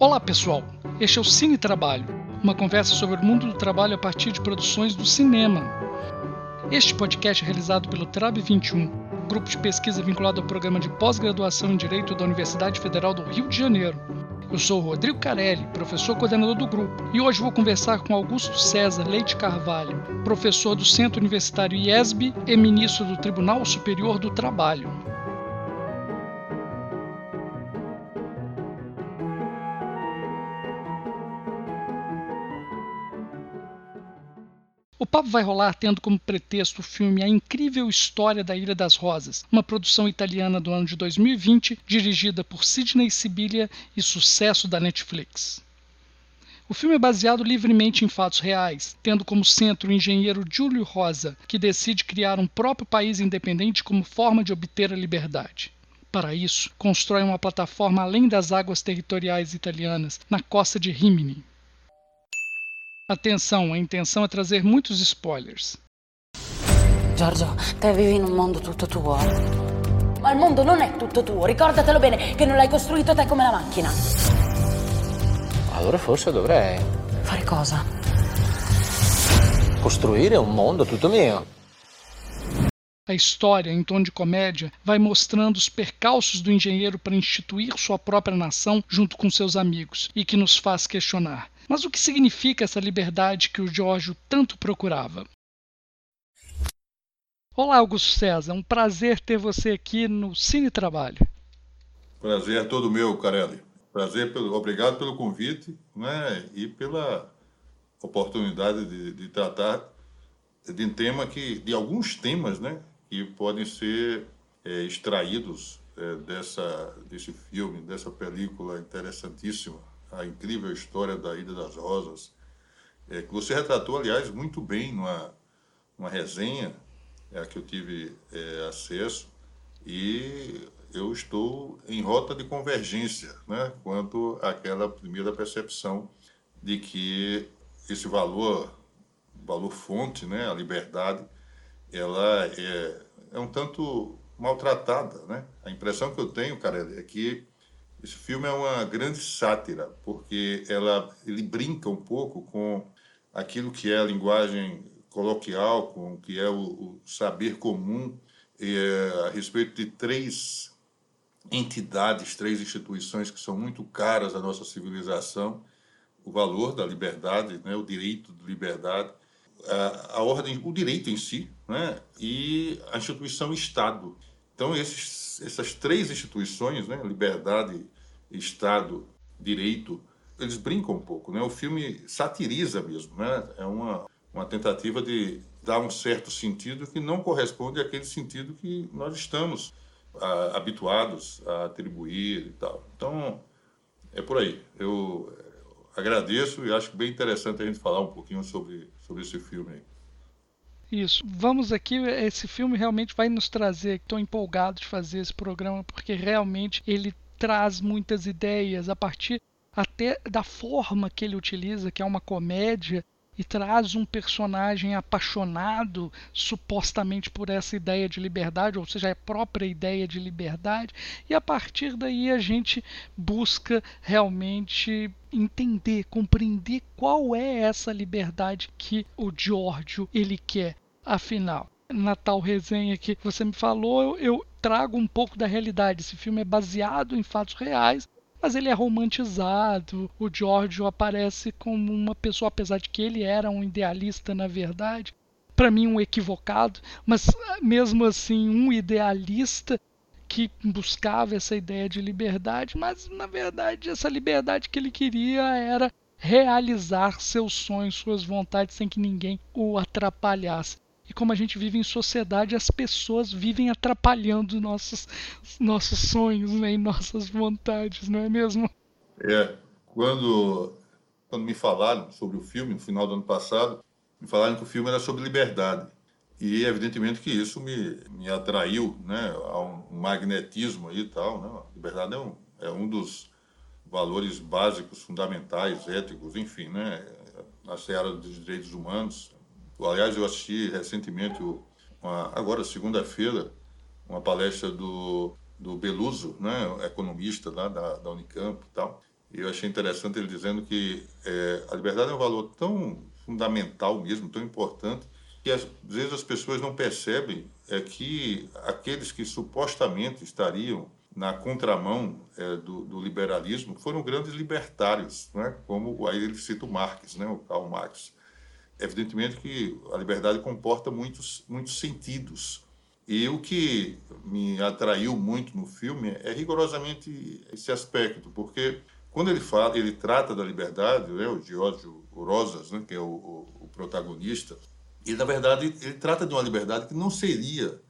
Olá pessoal, este é o Cine Trabalho, uma conversa sobre o mundo do trabalho a partir de produções do cinema. Este podcast é realizado pelo TRAB 21, grupo de pesquisa vinculado ao programa de pós-graduação em Direito da Universidade Federal do Rio de Janeiro. Eu sou Rodrigo Carelli, professor coordenador do grupo, e hoje vou conversar com Augusto César Leite Carvalho, professor do Centro Universitário IESB e ministro do Tribunal Superior do Trabalho. Papo vai rolar tendo como pretexto o filme A Incrível História da Ilha das Rosas, uma produção italiana do ano de 2020, dirigida por Sidney Sibilia e sucesso da Netflix. O filme é baseado livremente em fatos reais, tendo como centro o engenheiro Giulio Rosa, que decide criar um próprio país independente como forma de obter a liberdade. Para isso, constrói uma plataforma além das águas territoriais italianas, na costa de Rimini. Atenção, a intenção è trazer muitos spoilers. Giorgio, te vivi in un mondo tutto tuo. Ma il mondo non è tutto tuo, ricordatelo bene, che non l'hai costruito te come la macchina. Allora forse dovrei. Fare cosa? Costruire un mondo tutto mio. A história, em tom de comédia, vai mostrando os percalços do engenheiro para instituir sua própria nação junto com seus amigos e que nos faz questionar: mas o que significa essa liberdade que o Giorgio tanto procurava? Olá, Augusto César, um prazer ter você aqui no Cine Trabalho. Prazer é todo meu, Carelli. Prazer, pelo, obrigado pelo convite né, e pela oportunidade de, de tratar de um tema que, de alguns temas, né, que podem ser é, extraídos é, dessa, desse filme, dessa película interessantíssima, a incrível história da Ilha das Rosas, é, que você retratou, aliás, muito bem numa, numa resenha é, a que eu tive é, acesso, e eu estou em rota de convergência né, quanto àquela primeira percepção de que esse valor, valor fonte, né, a liberdade, ela é, é um tanto maltratada, né? A impressão que eu tenho, cara, é que esse filme é uma grande sátira, porque ela, ele brinca um pouco com aquilo que é a linguagem coloquial, com o que é o, o saber comum é, a respeito de três entidades, três instituições que são muito caras à nossa civilização, o valor da liberdade, né, o direito de liberdade, a, a ordem, o direito em si, né, e a instituição Estado. Então, esses, essas três instituições, né, liberdade, Estado, direito, eles brincam um pouco. Né? O filme satiriza mesmo, né? é uma, uma tentativa de dar um certo sentido que não corresponde àquele sentido que nós estamos a, habituados a atribuir e tal. Então, é por aí. Eu agradeço e acho bem interessante a gente falar um pouquinho sobre, sobre esse filme aí. Isso. Vamos aqui, esse filme realmente vai nos trazer. Estou empolgado de fazer esse programa porque realmente ele traz muitas ideias a partir até da forma que ele utiliza, que é uma comédia, e traz um personagem apaixonado supostamente por essa ideia de liberdade, ou seja, a própria ideia de liberdade, e a partir daí a gente busca realmente entender, compreender qual é essa liberdade que o Giorgio ele quer. Afinal, na tal resenha que você me falou, eu, eu trago um pouco da realidade. Esse filme é baseado em fatos reais, mas ele é romantizado. O Giorgio aparece como uma pessoa, apesar de que ele era um idealista na verdade, para mim um equivocado, mas mesmo assim um idealista que buscava essa ideia de liberdade, mas na verdade essa liberdade que ele queria era realizar seus sonhos, suas vontades sem que ninguém o atrapalhasse. E como a gente vive em sociedade, as pessoas vivem atrapalhando nossos, nossos sonhos né, e nossas vontades, não é mesmo? É, quando, quando me falaram sobre o filme, no final do ano passado, me falaram que o filme era sobre liberdade. E evidentemente que isso me, me atraiu né, a um magnetismo e tal. Né? A liberdade é um, é um dos valores básicos, fundamentais, éticos, enfim, né? na seara dos direitos humanos, Aliás, eu assisti recentemente, uma, agora segunda-feira, uma palestra do, do Beluso, né, economista lá da, da Unicamp e tal. E eu achei interessante ele dizendo que é, a liberdade é um valor tão fundamental mesmo, tão importante, que às vezes as pessoas não percebem é que aqueles que supostamente estariam na contramão é, do, do, liberalismo foram grandes libertários, né? como aí ele cita o Marx, né? o Karl Marx. Evidentemente que a liberdade comporta muitos, muitos sentidos. E o que me atraiu muito no filme é rigorosamente esse aspecto, porque quando ele fala, ele trata da liberdade, né, o Giorgio Rosas, né, que é o, o, o protagonista, ele na verdade ele trata de uma liberdade que não seria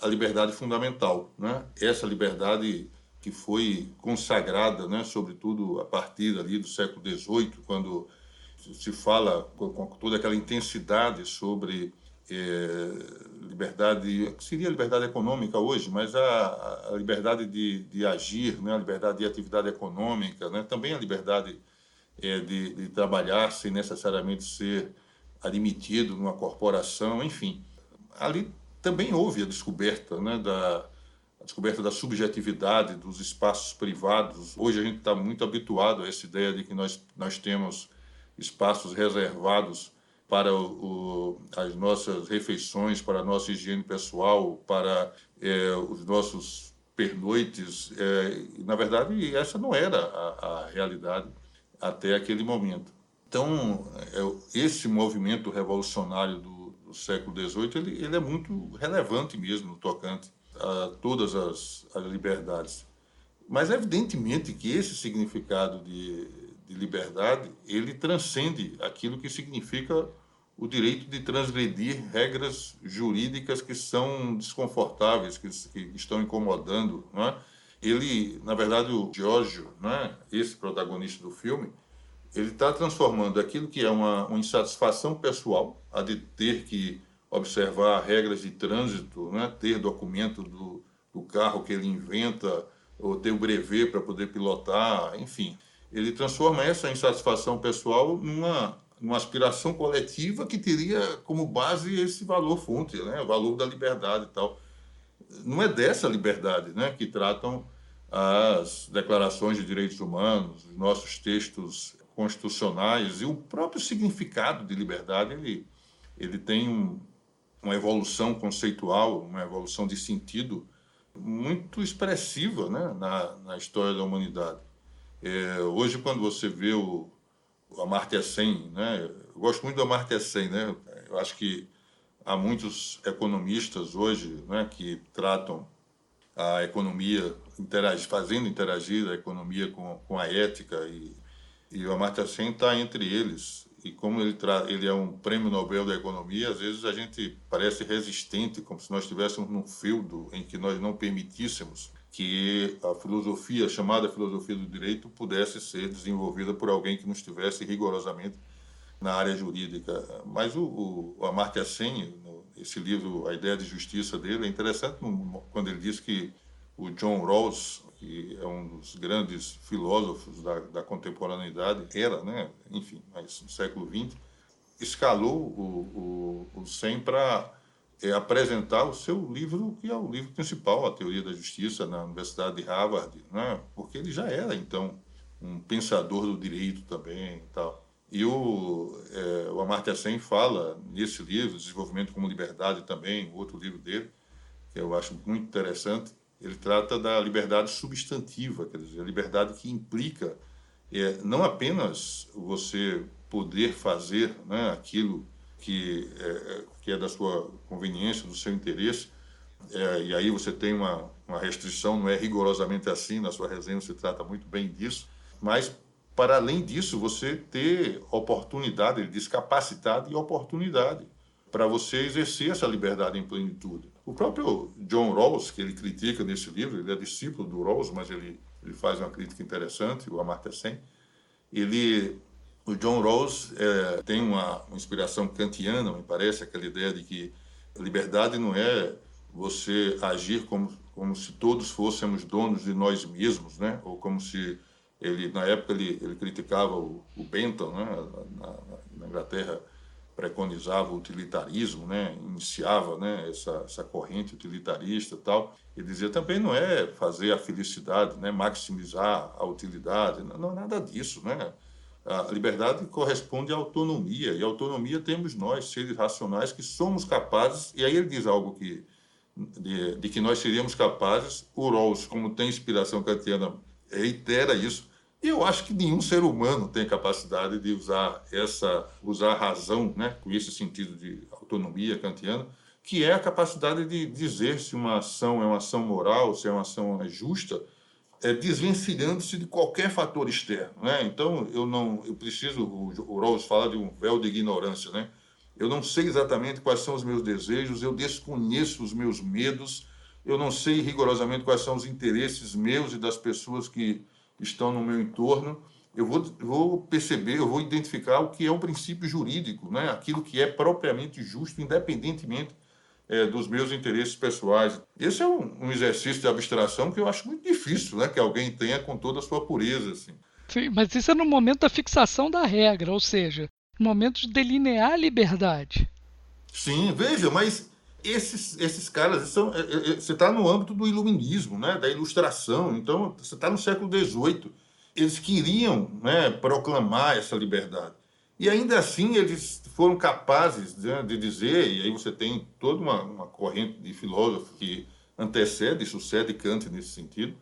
a liberdade fundamental, né? Essa liberdade que foi consagrada, né, sobretudo a partir ali do século XVIII, quando se fala com, toda aquela intensidade sobre é, liberdade, seria liberdade econômica hoje, mas a, a liberdade de, de, agir, né, a liberdade de atividade econômica, né, também a liberdade é, de, de, trabalhar sem necessariamente ser admitido numa corporação, enfim. Ali também houve a descoberta né, da, a descoberta da subjetividade dos espaços privados. Hoje a gente está muito habituado a essa ideia de que nós, nós temos espaços reservados para o, as nossas refeições, para a nossa higiene pessoal, para é, os nossos pernoites. É, na verdade, essa não era a, a realidade até aquele momento. Então, é, esse movimento revolucionário do, do século XVIII ele, ele, é muito relevante mesmo no tocante a todas as, as liberdades. Mas, evidentemente, que esse significado de, de liberdade ele transcende aquilo que significa o direito de transgredir regras jurídicas que são desconfortáveis, que, que estão incomodando. É? Ele, na verdade, o Giorgio, é? esse protagonista do filme, ele está transformando aquilo que é uma, uma, insatisfação pessoal, a de ter que observar regras de trânsito, né? ter documento do, do carro que ele inventa, ou ter o brevet para poder pilotar, enfim. Ele transforma essa insatisfação pessoal numa uma aspiração coletiva que teria como base esse valor fonte, né? o valor da liberdade e tal. Não é dessa liberdade né? que tratam as declarações de direitos humanos, os nossos textos constitucionais e o próprio significado de liberdade, ele, ele tem um, uma evolução conceitual, uma evolução de sentido muito expressiva né? na, na história da humanidade. É, hoje, quando você vê o, o Amartya Sen, né? Eu gosto muito do Amartya Sen, né? Eu acho que há muitos economistas hoje, né, que tratam a economia fazendo interagir a economia com, com a ética e, e o Amartya Sen está entre eles. E como ele, ele é um prêmio Nobel da economia, às vezes a gente parece resistente, como se nós estivéssemos num feudo em que nós não permitíssemos que a filosofia, chamada filosofia do direito, pudesse ser desenvolvida por alguém que não estivesse rigorosamente na área jurídica. Mas o, o Amartya Sen, esse livro, A Ideia de Justiça dele, é interessante quando ele diz que o John Rawls, que é um dos grandes filósofos da, da contemporaneidade, era, né, enfim, mas no século XX, escalou o, o, o Sen para é, apresentar o seu livro, que é o livro principal, A Teoria da Justiça, na Universidade de Harvard, né? porque ele já era, então, um pensador do direito também e tal. E o, é, o Amartya Sen fala nesse livro, Desenvolvimento como Liberdade também, outro livro dele, que eu acho muito interessante, ele trata da liberdade substantiva, quer dizer, a liberdade que implica é, não apenas você poder fazer né, aquilo que é, que é da sua conveniência, do seu interesse, é, e aí você tem uma, uma restrição, não é rigorosamente assim, na sua resenha você trata muito bem disso, mas para além disso, você ter oportunidade, ele diz capacidade e oportunidade para você exercer essa liberdade em plenitude. O próprio John Rawls, que ele critica nesse livro, ele é discípulo do Rawls, mas ele, ele faz uma crítica interessante, o Amartya Sen, ele o John Rawls é, tem uma, uma, inspiração kantiana, me parece, aquela ideia de que liberdade não é você agir como, como se todos fôssemos donos de nós mesmos, né? Ou como se ele na época ele, ele criticava o, o Bentham, né? Na, na, Inglaterra preconizava o utilitarismo, né, iniciava né, essa, essa corrente utilitarista e tal. Ele dizia também não é fazer a felicidade, né, maximizar a utilidade, não, não nada disso, né? A liberdade corresponde à autonomia, e autonomia temos nós, seres racionais, que somos capazes, e aí ele diz algo que, de, de que nós seríamos capazes, o Rawls, como tem inspiração kantiana, reitera isso, eu acho que nenhum ser humano tem capacidade de usar essa, usar a razão, né, com esse sentido de autonomia kantiana, que é a capacidade de dizer se uma ação é uma ação moral, se é uma ação justa, é, desvencilhando-se de qualquer fator externo. Né? Então, eu não, eu preciso, o, o Rawls fala de um véu de ignorância, né? Eu não sei exatamente quais são os meus desejos, eu desconheço os meus medos, eu não sei rigorosamente quais são os interesses meus e das pessoas que estão no meu entorno. Eu vou, vou perceber, eu vou identificar o que é um princípio jurídico, né? aquilo que é propriamente justo, independentemente é, dos meus interesses pessoais. Esse é um, um, exercício de abstração que eu acho muito difícil, né? Que alguém tenha com toda a sua pureza, assim. Sim, mas isso é no momento da fixação da regra, ou seja, no momento de delinear a liberdade. Sim, veja, mas esses, esses caras são. É, é, é, você está no âmbito do iluminismo, né? da ilustração, então você está no século XVIII. Eles queriam né, proclamar essa liberdade. E ainda assim eles foram capazes de, de dizer, e aí você tem toda uma, uma corrente de filósofos que antecede sucede Kant nesse sentido,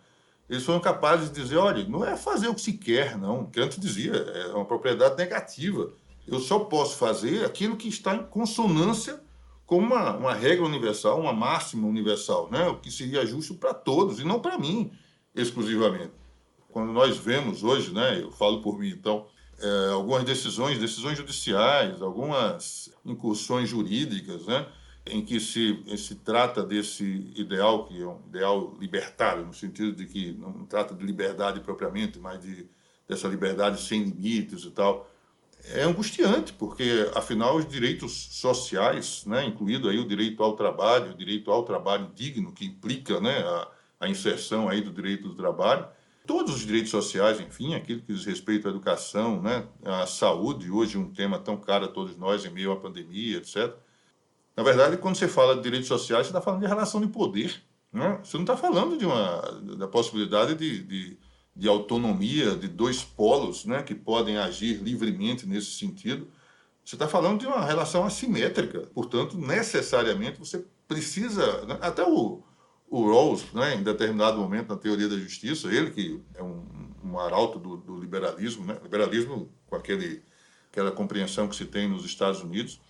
eles foram capazes de dizer, olha, não é fazer o que se quer, não. Kant dizia, é uma propriedade negativa. Eu só posso fazer aquilo que está em consonância com uma, uma regra universal, uma máxima universal, né? o que seria justo para todos, e não para mim exclusivamente. Quando nós vemos hoje, né, eu falo por mim, então, é, algumas decisões, decisões judiciais, algumas incursões jurídicas, né, em que se, se trata desse ideal, que é um ideal libertário, no sentido de que não trata de liberdade propriamente, mas de, dessa liberdade sem limites e tal, é angustiante, porque, afinal, os direitos sociais, né, incluído aí o direito ao trabalho, o direito ao trabalho digno, que implica né, a, a inserção aí do direito do trabalho, todos os direitos sociais, enfim, aquilo que diz respeito à educação, né, à saúde, hoje um tema tão caro a todos nós em meio à pandemia, etc. Na verdade, quando você fala de direitos sociais, você está falando de relação de poder. Né? Você não está falando de uma, da possibilidade de, de, de, autonomia de dois polos né, que podem agir livremente nesse sentido. Você está falando de uma relação assimétrica. Portanto, necessariamente você precisa. Né, até o, o Rawls, né, em determinado momento na teoria da justiça, ele que é um, um arauto do, do, liberalismo, né, liberalismo com aquele, aquela compreensão que se tem nos Estados Unidos,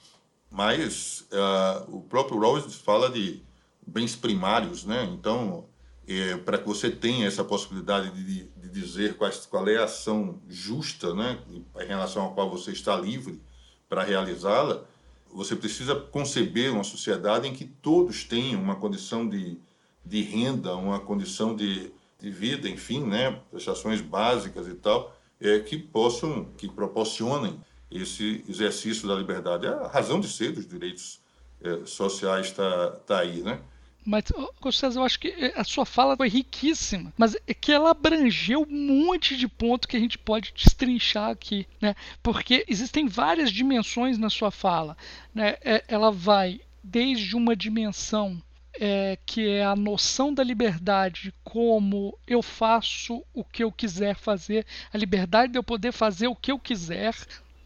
mas uh, o próprio Rawls fala de bens primários, né, então é, para que você tenha essa possibilidade de, de dizer qual é a ação justa, né, em relação à qual você está livre para realizá-la, você precisa conceber uma sociedade em que todos tenham uma condição de de renda, uma condição de, de vida, enfim, né, prestações básicas e tal, é, que possam, que proporcionem esse exercício da liberdade. A razão de ser dos direitos é, sociais está tá aí, né? Mas, Gostavo, eu acho que é, a sua fala foi riquíssima, mas é que ela abrangeu um monte de pontos que a gente pode destrinchar aqui, né? Porque existem várias dimensões na sua fala, né? É, ela vai desde uma dimensão é, que é a noção da liberdade como eu faço o que eu quiser fazer, a liberdade de eu poder fazer o que eu quiser,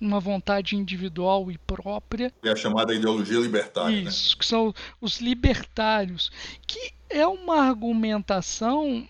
uma vontade individual e própria. É a chamada ideologia libertária. Né? Isso, né? que são os libertários, que é uma argumentação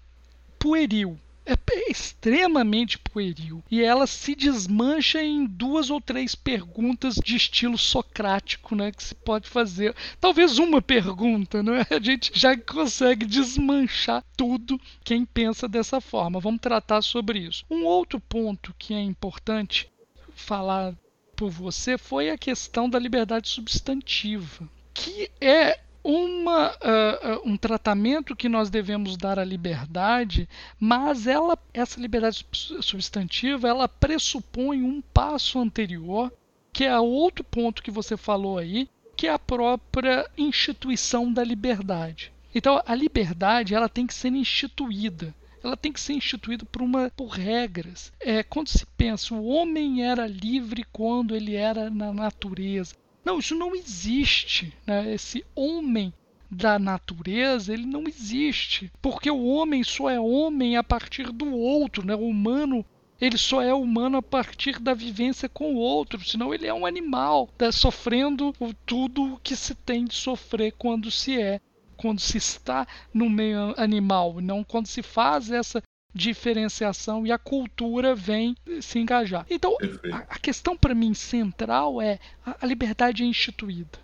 pueril é extremamente pueril e ela se desmancha em duas ou três perguntas de estilo socrático, né, que se pode fazer. Talvez uma pergunta, né? A gente já consegue desmanchar tudo quem pensa dessa forma. Vamos tratar sobre isso. Um outro ponto que é importante falar por você foi a questão da liberdade substantiva, que é uma, uh, um tratamento que nós devemos dar à liberdade, mas ela, essa liberdade substantiva ela pressupõe um passo anterior, que é outro ponto que você falou aí, que é a própria instituição da liberdade. Então, a liberdade ela tem que ser instituída ela tem que ser instituída por, uma, por regras. É, quando se pensa, o homem era livre quando ele era na natureza. Não, isso não existe. Né? Esse homem da natureza, ele não existe. Porque o homem só é homem a partir do outro, né? O humano ele só é humano a partir da vivência com o outro, senão ele é um animal, tá sofrendo tudo o que se tem de sofrer quando se é, quando se está no meio animal, não quando se faz essa diferenciação e a cultura vem se engajar. Então, a, a questão para mim central é a, a liberdade é instituída.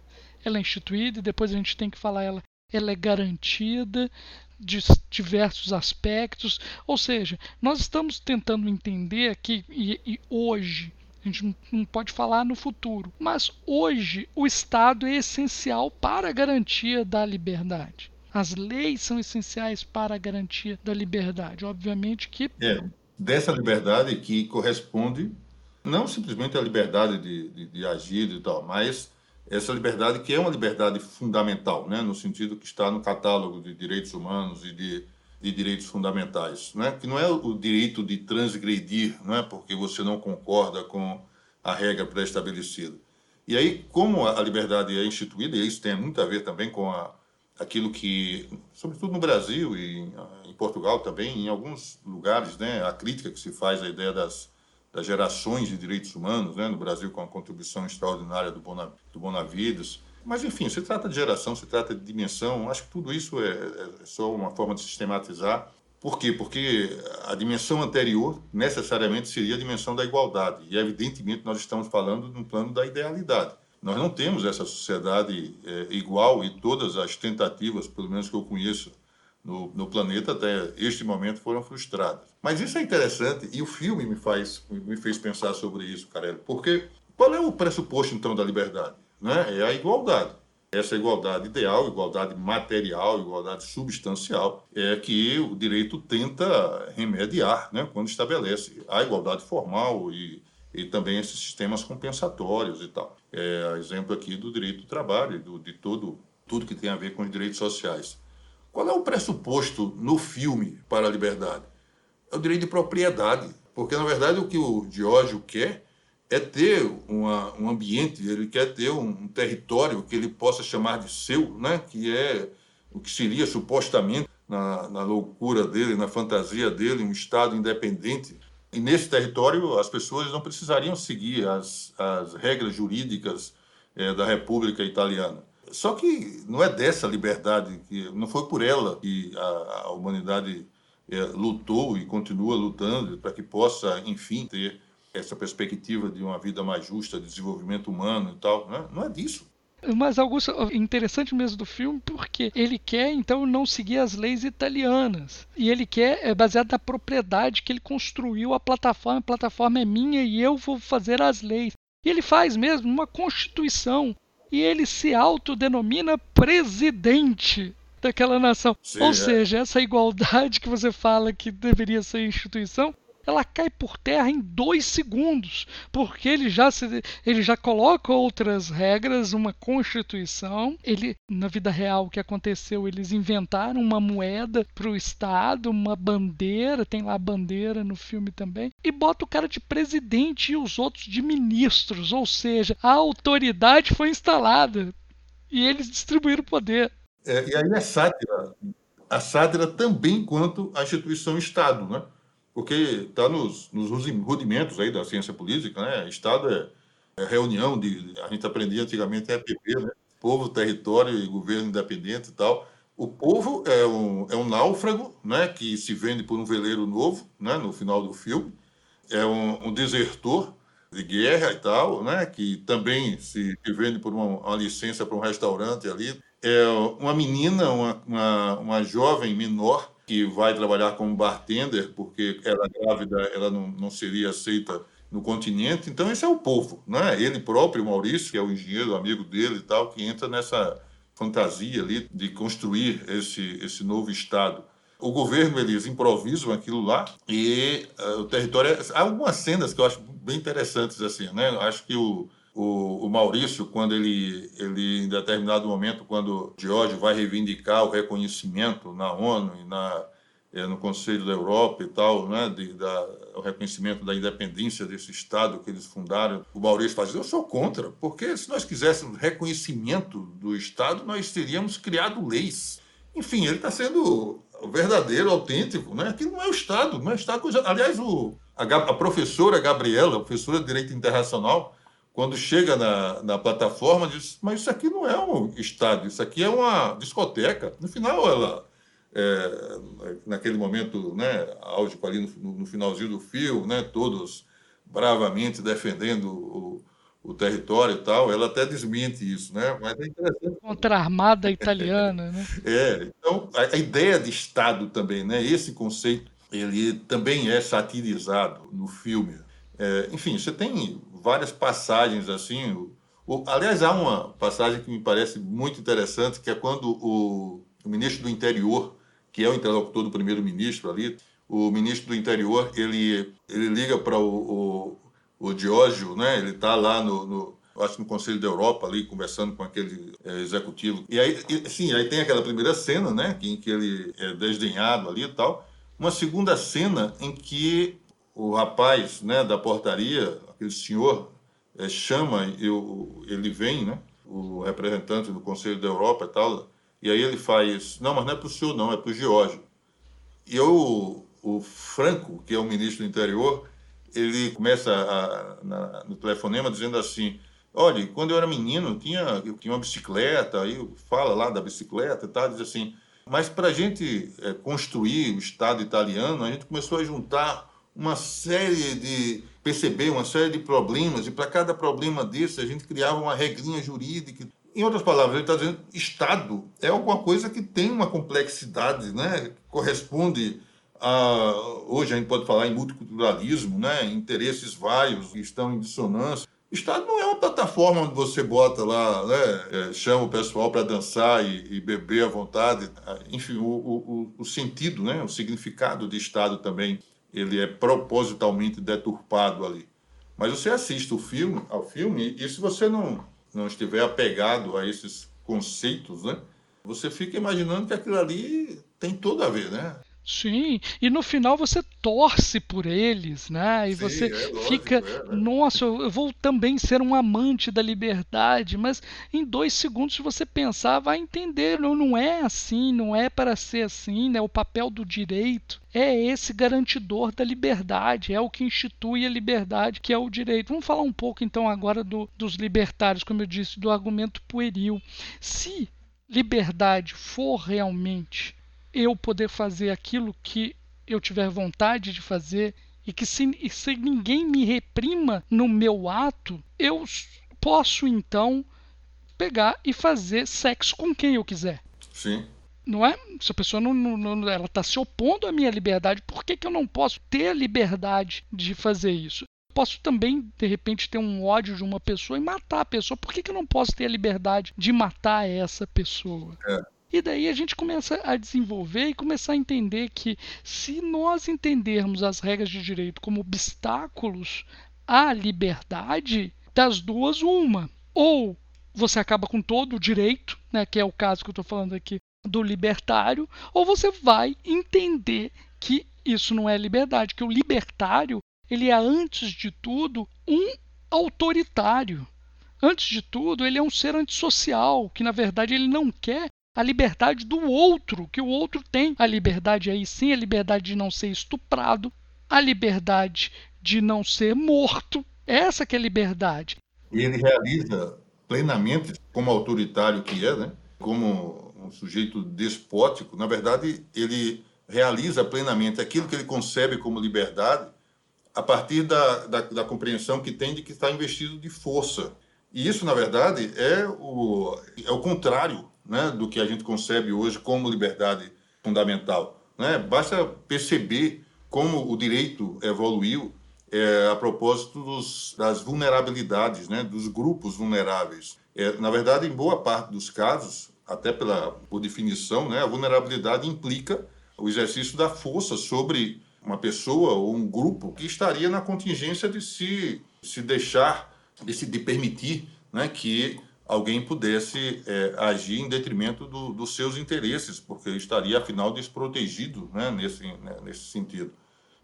Ela é instituída e depois a gente tem que falar ela ela é garantida, de diversos aspectos. Ou seja, nós estamos tentando entender aqui, e, e hoje, a gente não pode falar no futuro, mas hoje o Estado é essencial para a garantia da liberdade. As leis são essenciais para a garantia da liberdade. Obviamente que. É, dessa liberdade que corresponde não simplesmente à liberdade de, de, de agir e tal, mas essa liberdade que é uma liberdade fundamental, né, no sentido que está no catálogo de direitos humanos e de, de direitos fundamentais, né, que não é o direito de transgredir, não é porque você não concorda com a regra pré-estabelecida. E aí, como a liberdade é instituída, e isso tem muito a ver também com a, aquilo que, sobretudo no Brasil e em, em Portugal também, em alguns lugares, né, a crítica que se faz à ideia das das gerações de direitos humanos, né, no Brasil com a contribuição extraordinária do, Bona, do Bonavides. Mas, enfim, se trata de geração, se trata de dimensão, acho que tudo isso é, é só uma forma de sistematizar. Por quê? Porque a dimensão anterior necessariamente seria a dimensão da igualdade. E, evidentemente, nós estamos falando no plano da idealidade. Nós não temos essa sociedade é, igual e todas as tentativas, pelo menos que eu conheço, no, no, planeta até este momento foram frustradas. Mas isso é interessante e o filme me faz me fez pensar sobre isso, Carelli, porque qual é o pressuposto então da liberdade? Né? É a igualdade. Essa igualdade ideal, igualdade material, igualdade substancial, é que o direito tenta remediar né, quando estabelece a igualdade formal e, e também esses sistemas compensatórios e tal. É exemplo aqui do direito do trabalho, do, de todo, tudo que tem a ver com os direitos sociais. Qual é o pressuposto no filme para a liberdade? É o direito de propriedade. Porque, na verdade, o que o Diógio quer é ter uma, um ambiente, ele quer ter um, um, território que ele possa chamar de seu, né? que é o que seria supostamente, na, na loucura dele, na fantasia dele, um Estado independente. E nesse território as pessoas não precisariam seguir as, as regras jurídicas é, da República Italiana. Só que não é dessa liberdade, que não foi por ela que a, a humanidade é, lutou e continua lutando para que possa, enfim, ter essa perspectiva de uma vida mais justa, de desenvolvimento humano e tal. Né? Não é disso. Mas, Augusto, interessante mesmo do filme porque ele quer, então, não seguir as leis italianas. E ele quer, é baseado na propriedade que ele construiu a plataforma. A plataforma é minha e eu vou fazer as leis. E ele faz mesmo uma constituição e ele se autodenomina presidente daquela nação. Sim, Ou é. seja, essa igualdade que você fala que deveria ser instituição, ela cai por terra em dois segundos, porque ele já, se, ele já coloca outras regras, uma constituição. Ele, na vida real, o que aconteceu? Eles inventaram uma moeda para o Estado, uma bandeira, tem lá a bandeira no filme também, e bota o cara de presidente e os outros de ministros, ou seja, a autoridade foi instalada e eles distribuíram o poder. É, e aí é sátira. A sátira também quanto à instituição Estado, né? Porque está nos, nos, rudimentos aí da ciência política, né? Estado é, é reunião de, a gente aprendia antigamente EPP, né? Povo, território e governo independente e tal. O povo é um, é um náufrago, né? Que se vende por um veleiro novo, né? No final do filme. É um, um desertor de guerra e tal, né? Que também se, se vende por uma, uma licença para um restaurante ali. É uma menina, uma, uma, uma jovem menor que vai trabalhar como bartender, porque ela grávida, ela não, não seria aceita no continente. Então, esse é o povo, né? Ele próprio, Maurício, que é o engenheiro, amigo dele e tal, que entra nessa fantasia ali de construir esse, esse novo Estado. O governo, eles improvisam aquilo lá e uh, o território... Há algumas cenas que eu acho bem interessantes, assim, né? Acho que o, o, o, Maurício, quando ele, ele, em determinado momento, quando George vai reivindicar o reconhecimento na ONU e na, é, no Conselho da Europa e tal, né, de, da, o reconhecimento da independência desse Estado que eles fundaram, o Maurício fazia, eu sou contra, porque se nós quiséssemos reconhecimento do Estado, nós teríamos criado leis. Enfim, ele está sendo verdadeiro, autêntico, né? Aquilo não é o Estado, não é o Estado. Aliás, o, a, a professora Gabriela, professora de Direito Internacional, quando chega na, na plataforma, diz: Mas isso aqui não é um estádio, isso aqui é uma discoteca. No final, ela é, naquele momento né, áudio ali no, no, finalzinho do fio, né, todos bravamente defendendo o, o território e tal, ela até desmente isso, né? Mas é interessante. Contra a armada italiana, né? é, então a, a, ideia de Estado também, né? Esse conceito, ele também é satirizado no filme. É, enfim, você tem várias passagens assim. O, o, aliás, há uma passagem que me parece muito interessante, que é quando o, o ministro do Interior que é o interlocutor do primeiro-ministro ali, o ministro do interior, ele, ele liga para o, o, o Diógio, né? ele está lá no, no, acho no Conselho da Europa ali, conversando com aquele é, executivo. E aí, e, sim, aí tem aquela primeira cena, né, em que ele é desdenhado ali e tal. Uma segunda cena em que o rapaz, né, da portaria, aquele senhor, é, chama, eu, ele vem, né, o representante do Conselho da Europa e tal, e aí ele faz, não, mas não é para o senhor não, é para o Geórgio. E eu, o Franco, que é o ministro do interior, ele começa a, na, no telefonema dizendo assim, olha, quando eu era menino, tinha, eu tinha uma bicicleta, aí fala lá da bicicleta e tal, diz assim, mas para a gente é, construir o Estado italiano, a gente começou a juntar uma série de perceber uma série de problemas e para cada problema desse a gente criava uma regrinha jurídica em outras palavras, ele está dizendo Estado é alguma coisa que tem uma complexidade, né? corresponde a. Hoje a gente pode falar em multiculturalismo, né? interesses vários que estão em dissonância. Estado não é uma plataforma onde você bota lá, né, é, chama o pessoal para dançar e, e, beber à vontade. Enfim, o, o, o, sentido, né, o significado de Estado também, ele é propositalmente deturpado ali. Mas você assiste o filme, ao filme e se você não não estiver apegado a esses conceitos, né? Você fica imaginando que aquilo ali tem tudo a ver, né? Sim, e no final você torce por eles, né? E Sim, você é lógico, fica, é, né? nossa, eu vou também ser um amante da liberdade, mas em dois segundos você pensar, vai entender, não, não é assim, não é para ser assim, né? O papel do direito é esse garantidor da liberdade, é o que institui a liberdade, que é o direito. Vamos falar um pouco então agora do, dos libertários, como eu disse, do argumento pueril. Se liberdade for realmente eu poder fazer aquilo que eu tiver vontade de fazer e que se, se ninguém me reprima no meu ato, eu posso então pegar e fazer sexo com quem eu quiser. Sim. Não é? Se a pessoa não, não ela está se opondo à minha liberdade, por que, que eu não posso ter a liberdade de fazer isso? posso também, de repente, ter um ódio de uma pessoa e matar a pessoa. Por que, que eu não posso ter a liberdade de matar essa pessoa? É. E daí a gente começa a desenvolver e começar a entender que se nós entendermos as regras de direito como obstáculos à liberdade, das duas, uma. Ou você acaba com todo o direito, né, que é o caso que eu estou falando aqui do libertário, ou você vai entender que isso não é liberdade, que o libertário ele é antes de tudo um autoritário. Antes de tudo, ele é um ser antissocial, que na verdade ele não quer a liberdade do outro, que o outro tem. A liberdade aí sim, a liberdade de não ser estuprado, a liberdade de não ser morto. Essa que é a liberdade. E ele realiza plenamente, como autoritário que é, né? como um sujeito despótico, na verdade, ele realiza plenamente aquilo que ele concebe como liberdade a partir da, da, da compreensão que tem de que está investido de força. E isso, na verdade, é o, é o contrário né, do que a gente concebe hoje como liberdade fundamental. Né? Basta perceber como o direito evoluiu é, a propósito dos, das vulnerabilidades, né, dos grupos vulneráveis. É, na verdade, em boa parte dos casos, até pela, por definição, né, a vulnerabilidade implica o exercício da força sobre uma pessoa ou um grupo que estaria na contingência de se, se deixar, de se de permitir né, que alguém pudesse é, agir em detrimento do, dos seus interesses, porque estaria, afinal, desprotegido né, nesse, né, nesse sentido.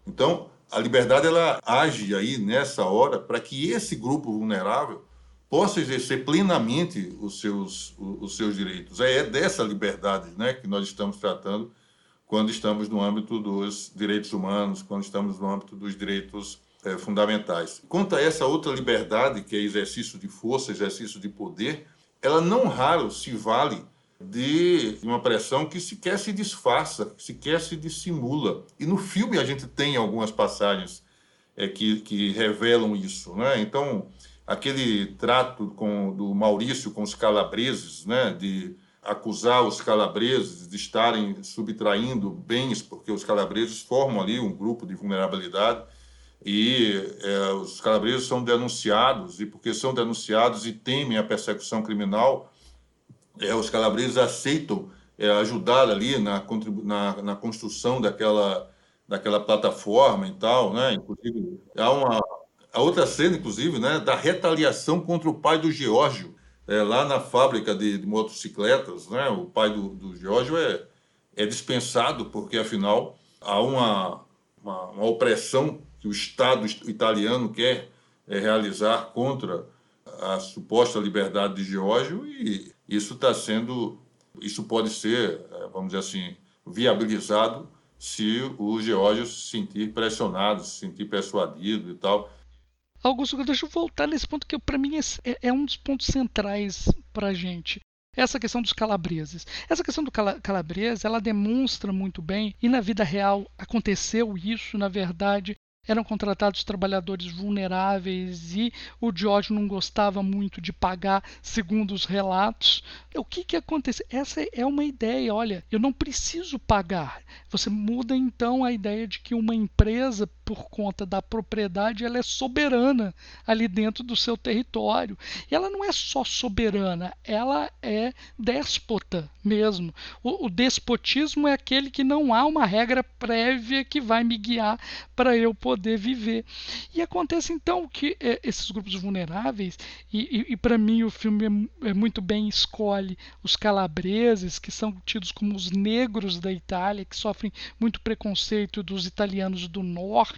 Então, a liberdade ela age aí nessa hora para que esse grupo vulnerável possa exercer plenamente os seus, os seus direitos. É dessa liberdade né, que nós estamos tratando quando estamos no âmbito dos direitos humanos, quando estamos no âmbito dos direitos é, fundamentais. Quanto a essa outra liberdade, que é exercício de força, exercício de poder, ela não raro se vale de uma pressão que sequer se disfarça, sequer se dissimula. E no filme a gente tem algumas passagens é, que, que revelam isso. Né? Então, aquele trato com, do Maurício com os calabreses, né? de acusar os calabreses de estarem subtraindo bens, porque os calabreses formam ali um grupo de vulnerabilidade, e é, os calabreses são denunciados, e porque são denunciados e temem a persecução criminal, é, os calabreses aceitam é, ajudar ali na, na, na, construção daquela, daquela plataforma e tal, né? Inclusive, há uma a outra cena, inclusive, né, da retaliação contra o pai do Geórgio, é, lá na fábrica de, de, motocicletas, né? O pai do, do Geórgio é, é dispensado porque, afinal, há uma, uma, uma opressão que o Estado italiano quer é, realizar contra a suposta liberdade de Geórgio e isso está sendo, isso pode ser, é, vamos dizer assim, viabilizado se o Geórgio se sentir pressionado, se sentir persuadido e tal. Augusto, deixa eu voltar nesse ponto que para mim é, é, um dos pontos centrais para a gente essa questão dos calabreses. Essa questão do cala calabrese, ela demonstra muito bem, e na vida real aconteceu isso, na verdade, eram contratados trabalhadores vulneráveis e o George não gostava muito de pagar, segundo os relatos. O que, que acontece? Essa é uma ideia, olha, eu não preciso pagar. Você muda então a ideia de que uma empresa, por conta da propriedade, ela é soberana ali dentro do seu território. E ela não é só soberana, ela é déspota mesmo. O, o despotismo é aquele que não há uma regra prévia que vai me guiar para eu poder viver. E acontece então que é, esses grupos vulneráveis, e, e, e para mim o filme é, é, muito bem escolhe os calabreses, que são tidos como os negros da Itália, que sofrem muito preconceito dos italianos do norte.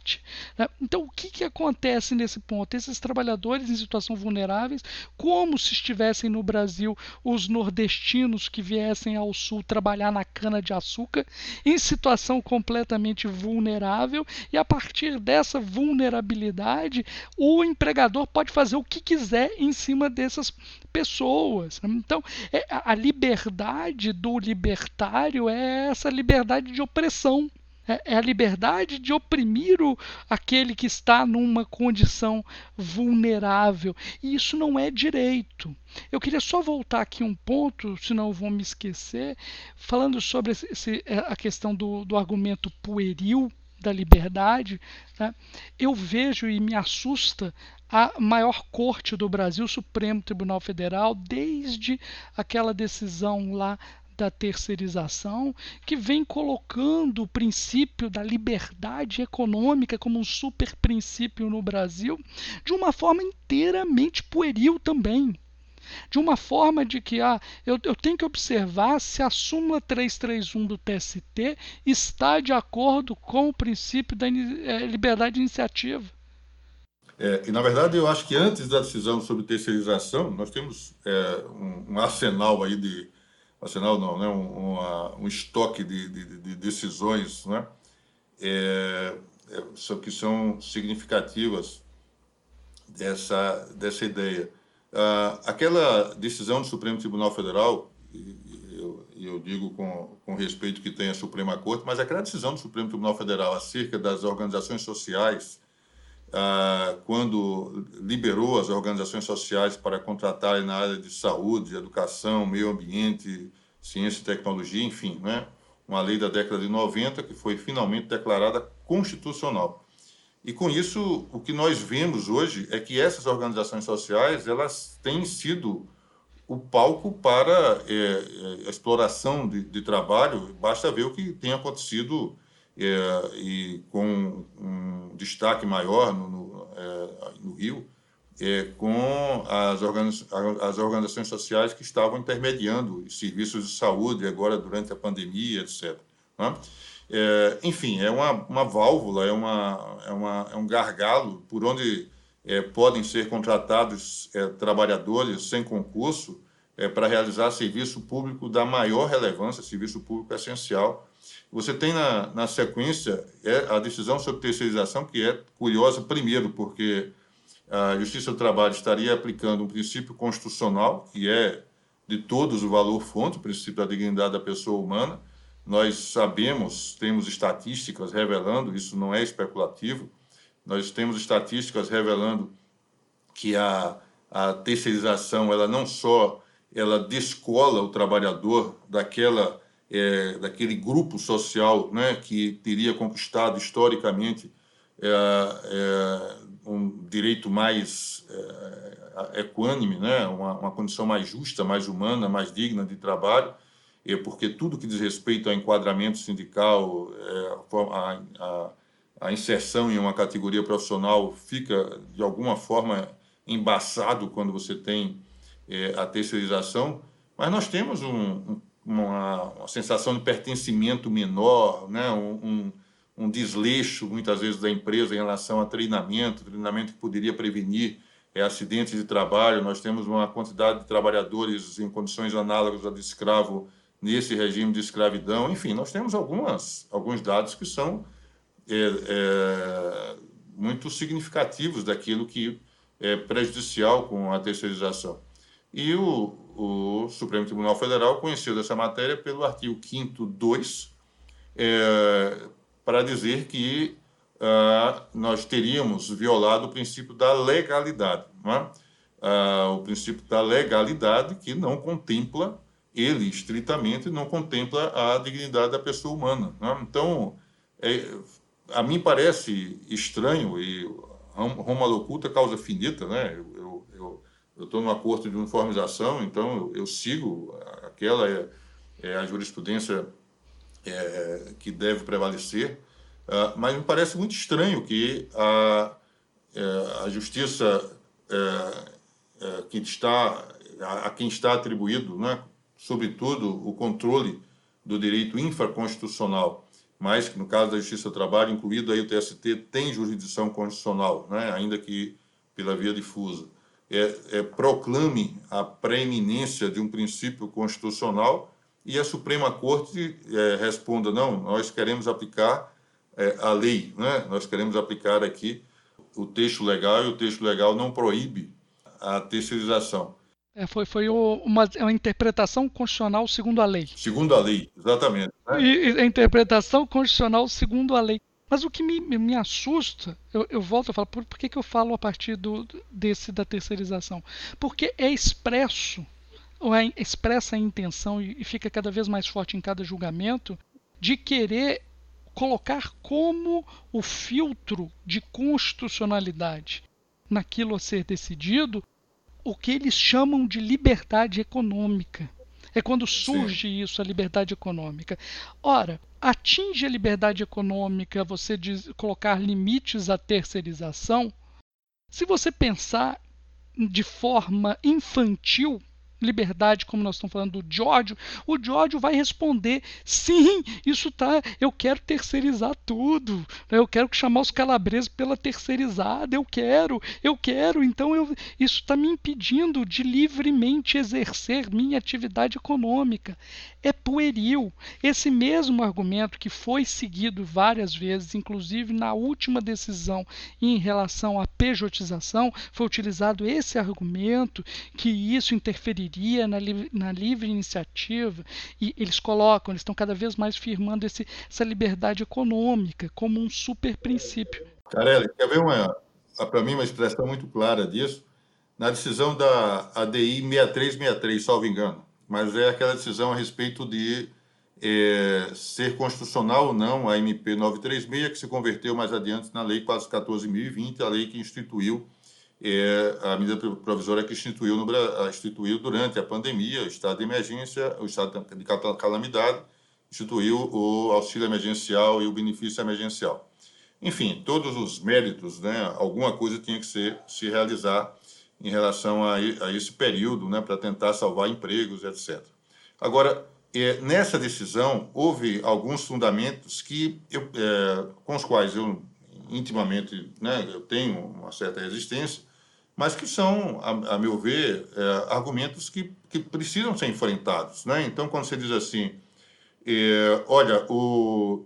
Né? Então o que, que acontece nesse ponto? Esses trabalhadores em situação vulneráveis, como se estivessem no Brasil os nordestinos que viessem ao sul trabalhar na cana de açúcar, em situação completamente vulnerável, e a partir dessa vulnerabilidade, o empregador pode fazer o que quiser em cima dessas pessoas. Então, é, a liberdade do libertário é essa liberdade de opressão. É, é a liberdade de oprimir o, aquele que está numa condição vulnerável. E isso não é direito. Eu queria só voltar aqui um ponto, senão eu vou me esquecer, falando sobre esse, esse, a questão do, do argumento pueril da liberdade, né, eu vejo e me assusta a maior corte do Brasil, Supremo Tribunal Federal, desde aquela decisão lá da terceirização, que vem colocando o princípio da liberdade econômica como um super princípio no Brasil, de uma forma inteiramente pueril também de uma forma de que ah, eu, eu tenho que observar se a súmula 331 do TST está de acordo com o princípio da eh, liberdade de iniciativa. É, e, na verdade, eu acho que antes da decisão sobre terceirização, nós temos é, um, um, arsenal aí de... Arsenal não, né? um, uma, um estoque de, de, de decisões né? É, é que são significativas dessa, dessa ideia. Uh, aquela decisão do Supremo Tribunal Federal, e eu, eu, digo com, com respeito que tem a Suprema Corte, mas aquela decisão do Supremo Tribunal Federal acerca das organizações sociais, uh, quando liberou as organizações sociais para contratarem na área de saúde, educação, meio ambiente, ciência e tecnologia, enfim, né? uma lei da década de 90 que foi finalmente declarada constitucional. E com isso, o que nós vemos hoje é que essas organizações sociais elas têm sido o palco para é, é, a exploração de, de, trabalho. Basta ver o que tem acontecido é, e com um destaque maior no, no, é, no Rio, é, com as, as organizações sociais que estavam intermediando os serviços de saúde agora durante a pandemia, etc. Né? É, enfim, é uma, uma válvula, é, uma, é, uma, é um gargalo por onde é, podem ser contratados é, trabalhadores sem concurso é, para realizar serviço público da maior relevância, serviço público essencial. Você tem na, na sequência é, a decisão sobre terceirização, que é curiosa, primeiro, porque a Justiça do Trabalho estaria aplicando um princípio constitucional, que é de todos o valor-fonte, o princípio da dignidade da pessoa humana. Nós sabemos, temos estatísticas revelando, isso não é especulativo, nós temos estatísticas revelando que a, a terceirização, ela não só ela descola o trabalhador daquela é, daquele grupo social né, que teria conquistado historicamente é, é, um direito mais é, equânime, né, uma, uma, condição mais justa, mais humana, mais digna de trabalho, é, porque tudo que diz respeito ao enquadramento sindical, é, a, a, a inserção em uma categoria profissional fica, de alguma forma, embaçado quando você tem é, a terceirização, mas nós temos um, um, uma, uma, sensação de pertencimento menor, né? um, um, um, desleixo, muitas vezes, da empresa em relação a treinamento, treinamento que poderia prevenir é, acidentes de trabalho. Nós temos uma quantidade de trabalhadores em condições análogas a de escravo nesse regime de escravidão. Enfim, nós temos algumas, alguns dados que são é, é, muito significativos daquilo que é prejudicial com a terceirização. E o, o Supremo Tribunal Federal conheceu dessa matéria pelo artigo 5 2, é, para dizer que ah, nós teríamos violado o princípio da legalidade. É? Ah, o princípio da legalidade que não contempla, ele estritamente, não contempla a dignidade da pessoa humana. É? Então, é, a mim parece estranho, e Roma locuta causa finita, né? Eu, estou numa corte de uniformização, então eu, eu sigo aquela é, é, a jurisprudência é, que deve prevalecer, uh, mas me parece muito estranho que a, é, a justiça é, é, que está a, a, quem está atribuído, né, sobretudo o controle do direito infraconstitucional mas que no caso da Justiça do Trabalho, incluído aí o TST, tem jurisdição constitucional, né, ainda que pela via difusa. É, é, proclame a preeminência de um princípio constitucional e a Suprema Corte é, responda: não, nós queremos aplicar é, a lei, né? nós queremos aplicar aqui o texto legal e o texto legal não proíbe a terceirização. É, foi foi uma, uma, interpretação constitucional segundo a lei. Segundo a lei, exatamente. Né? E, e, a interpretação constitucional segundo a lei. Mas o que me, me assusta, eu, eu volto a falar, por, por que, que eu falo a partir do, desse da terceirização? Porque é expresso, ou é expressa a intenção, e, e fica cada vez mais forte em cada julgamento, de querer colocar como o filtro de constitucionalidade naquilo a ser decidido o que eles chamam de liberdade econômica. É quando surge Sim. isso, a liberdade econômica. Ora, atinge a liberdade econômica você diz, colocar limites à terceirização? Se você pensar de forma infantil, liberdade, como nós estamos falando do Giorgio, o Giorgio vai responder: sim, isso tá, eu quero terceirizar tudo, eu quero chamar os calabreses pela terceirizada, eu quero, eu quero, então eu, isso está me impedindo de livremente exercer minha atividade econômica. É pueril. Esse mesmo argumento que foi seguido várias vezes, inclusive na última decisão em relação à pejotização, foi utilizado esse argumento que isso interferiria iria na, livre, na livre iniciativa, e eles colocam, eles estão cada vez mais firmando esse, essa liberdade econômica como um super princípio. Carelli, quer ver uma, para mim, uma expressão muito clara disso? Na decisão da ADI 6363, salvo engano, mas é aquela decisão a respeito de é, ser constitucional ou não a MP 936, que se converteu mais adiante na Lei 14.020, a lei que instituiu é a medida provisória que instituiu, no, instituiu durante a pandemia, o estado de emergência, o estado de calamidade, instituiu o auxílio emergencial e o benefício emergencial. Enfim, todos os méritos, né, alguma coisa tinha que ser, se realizar em relação a, a esse período, né, para tentar salvar empregos, etc. Agora, é, nessa decisão, houve alguns fundamentos que eu, é, com os quais eu intimamente né, eu tenho uma certa resistência, mas que são, a, a meu ver, é, argumentos que, que precisam ser enfrentados. Né? Então, quando você diz assim, é, olha, o,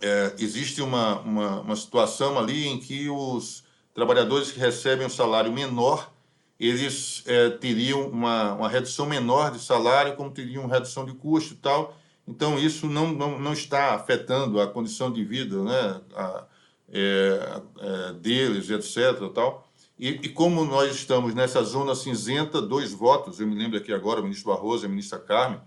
é, existe uma, uma, uma situação ali em que os trabalhadores que recebem um salário menor eles é, teriam uma, uma redução menor de salário, como teriam redução de custo e tal. Então, isso não, não, não está afetando a condição de vida né, a, é, é, deles, etc. Tal. E, e, como nós estamos nessa zona cinzenta, dois votos, eu me lembro aqui agora, o ministro Barroso e a ministra Carmen,